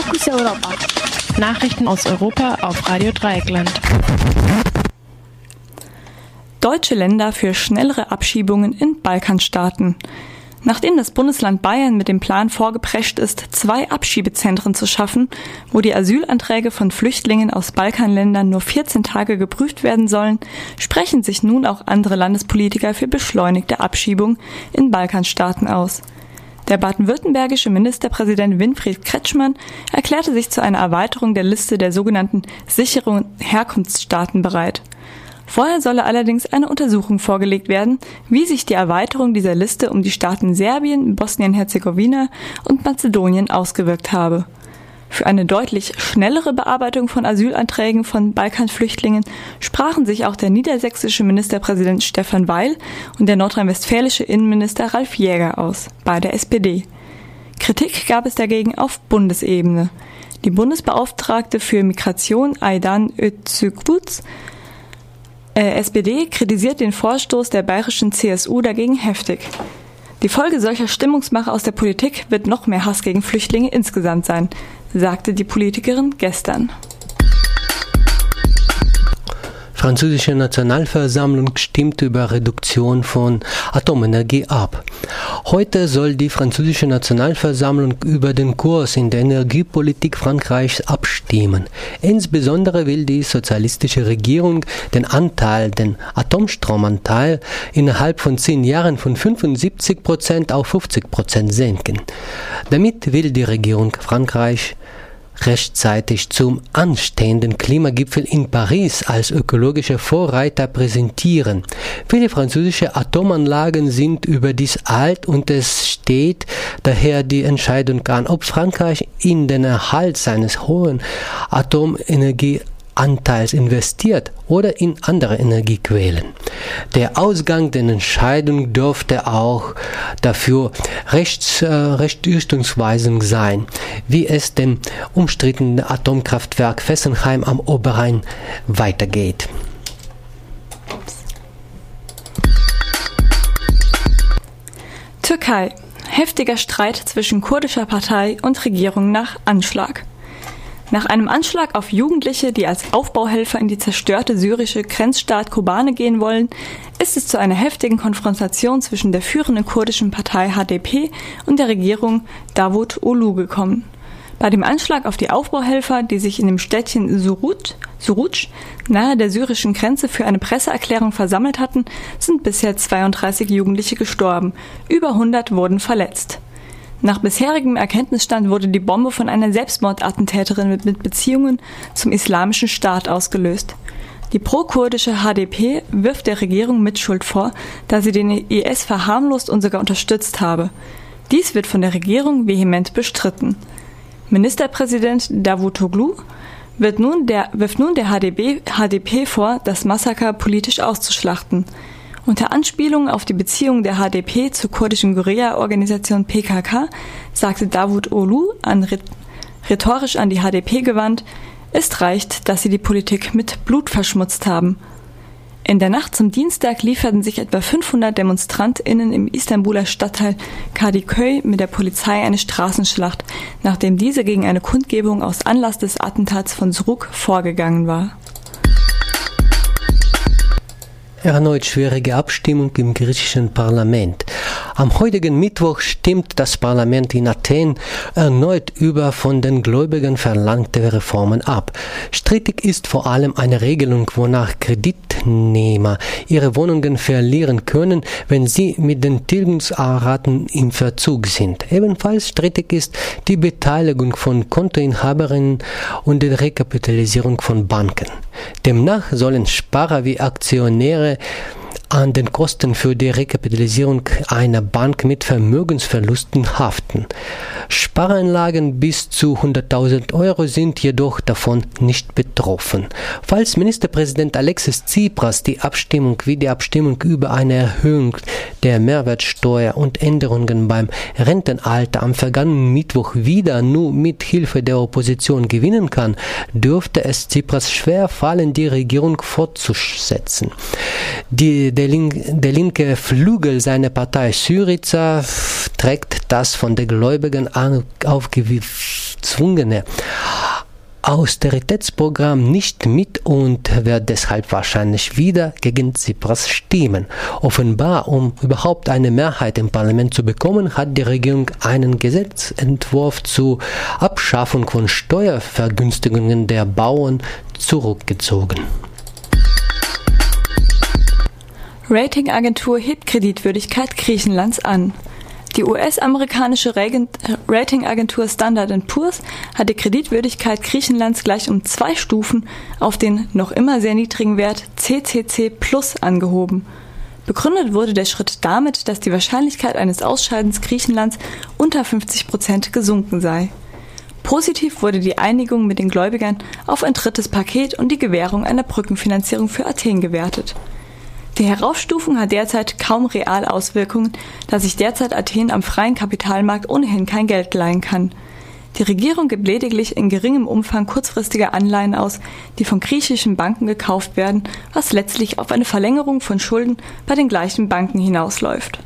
Fokus Europa. Nachrichten aus Europa auf Radio Dreieckland. Deutsche Länder für schnellere Abschiebungen in Balkanstaaten. Nachdem das Bundesland Bayern mit dem Plan vorgeprescht ist, zwei Abschiebezentren zu schaffen, wo die Asylanträge von Flüchtlingen aus Balkanländern nur 14 Tage geprüft werden sollen, sprechen sich nun auch andere Landespolitiker für beschleunigte Abschiebung in Balkanstaaten aus. Der baden-württembergische Ministerpräsident Winfried Kretschmann erklärte sich zu einer Erweiterung der Liste der sogenannten sicheren Herkunftsstaaten bereit. Vorher solle allerdings eine Untersuchung vorgelegt werden, wie sich die Erweiterung dieser Liste um die Staaten Serbien, Bosnien-Herzegowina und Mazedonien ausgewirkt habe. Für eine deutlich schnellere Bearbeitung von Asylanträgen von Balkanflüchtlingen sprachen sich auch der niedersächsische Ministerpräsident Stefan Weil und der nordrhein-westfälische Innenminister Ralf Jäger aus, beide SPD. Kritik gab es dagegen auf Bundesebene. Die Bundesbeauftragte für Migration Aidan Özügbutz äh, SPD kritisiert den Vorstoß der bayerischen CSU dagegen heftig. Die Folge solcher Stimmungsmache aus der Politik wird noch mehr Hass gegen Flüchtlinge insgesamt sein, sagte die Politikerin gestern französische Nationalversammlung stimmt über Reduktion von Atomenergie ab. Heute soll die französische Nationalversammlung über den Kurs in der Energiepolitik Frankreichs abstimmen. Insbesondere will die sozialistische Regierung den Anteil, den Atomstromanteil innerhalb von zehn Jahren von 75 Prozent auf 50 Prozent senken. Damit will die Regierung Frankreich rechtzeitig zum anstehenden Klimagipfel in Paris als ökologische Vorreiter präsentieren. Viele französische Atomanlagen sind überdies alt und es steht daher die Entscheidung an, ob Frankreich in den Erhalt seines hohen Atomenergie Anteils investiert oder in andere Energiequellen. Der Ausgang der Entscheidung dürfte auch dafür rechts, äh, sein, wie es dem umstrittenen Atomkraftwerk Fessenheim am Oberrhein weitergeht. Türkei. Heftiger Streit zwischen kurdischer Partei und Regierung nach Anschlag. Nach einem Anschlag auf Jugendliche, die als Aufbauhelfer in die zerstörte syrische Grenzstaat Kobane gehen wollen, ist es zu einer heftigen Konfrontation zwischen der führenden kurdischen Partei HDP und der Regierung Davut Olu gekommen. Bei dem Anschlag auf die Aufbauhelfer, die sich in dem Städtchen Surut, Suruc nahe der syrischen Grenze für eine Presseerklärung versammelt hatten, sind bisher 32 Jugendliche gestorben, über 100 wurden verletzt. Nach bisherigem Erkenntnisstand wurde die Bombe von einer Selbstmordattentäterin mit, Beziehungen zum Islamischen Staat ausgelöst. Die pro-kurdische HDP wirft der Regierung Mitschuld vor, da sie den IS verharmlost und sogar unterstützt habe. Dies wird von der Regierung vehement bestritten. Ministerpräsident Davutoglu wird nun der, wirft nun der HDB, HDP vor, das Massaker politisch auszuschlachten. Unter Anspielung auf die Beziehung der HDP zur kurdischen Guerilla-Organisation PKK sagte Davut Olu an, rhetorisch an die HDP gewandt, es reicht, dass sie die Politik mit Blut verschmutzt haben. In der Nacht zum Dienstag lieferten sich etwa 500 DemonstrantInnen im Istanbuler Stadtteil Kadıköy mit der Polizei eine Straßenschlacht, nachdem diese gegen eine Kundgebung aus Anlass des Attentats von Zruk vorgegangen war. Erneut schwierige Abstimmung im griechischen Parlament. Am heutigen Mittwoch stimmt das Parlament in Athen erneut über von den Gläubigen verlangte Reformen ab. Strittig ist vor allem eine Regelung, wonach Kreditnehmer ihre Wohnungen verlieren können, wenn sie mit den Tilgungsraten im Verzug sind. Ebenfalls strittig ist die Beteiligung von Kontoinhaberinnen und die Rekapitalisierung von Banken. Demnach sollen Sparer wie Aktionäre an den Kosten für die Rekapitalisierung einer Bank mit Vermögensverlusten haften. Spareinlagen bis zu 100.000 Euro sind jedoch davon nicht betroffen. Falls Ministerpräsident Alexis Tsipras die Abstimmung wie die Abstimmung über eine Erhöhung der Mehrwertsteuer und Änderungen beim Rentenalter am vergangenen Mittwoch wieder nur mit Hilfe der Opposition gewinnen kann, dürfte es Tsipras schwer fallen, die Regierung fortzusetzen. Die, der, Link, der linke Flügel seiner Partei Syriza trägt das von den Gläubigen gezwungene Austeritätsprogramm nicht mit und wird deshalb wahrscheinlich wieder gegen Tsipras stimmen. Offenbar, um überhaupt eine Mehrheit im Parlament zu bekommen, hat die Regierung einen Gesetzentwurf zur Abschaffung von Steuervergünstigungen der Bauern zurückgezogen. Ratingagentur hebt Kreditwürdigkeit Griechenlands an. Die US-amerikanische Ratingagentur Standard Poor's hat die Kreditwürdigkeit Griechenlands gleich um zwei Stufen auf den noch immer sehr niedrigen Wert CCC Plus angehoben. Begründet wurde der Schritt damit, dass die Wahrscheinlichkeit eines Ausscheidens Griechenlands unter 50 Prozent gesunken sei. Positiv wurde die Einigung mit den Gläubigern auf ein drittes Paket und die Gewährung einer Brückenfinanzierung für Athen gewertet. Die Heraufstufung hat derzeit kaum Realauswirkungen, da sich derzeit Athen am freien Kapitalmarkt ohnehin kein Geld leihen kann. Die Regierung gibt lediglich in geringem Umfang kurzfristige Anleihen aus, die von griechischen Banken gekauft werden, was letztlich auf eine Verlängerung von Schulden bei den gleichen Banken hinausläuft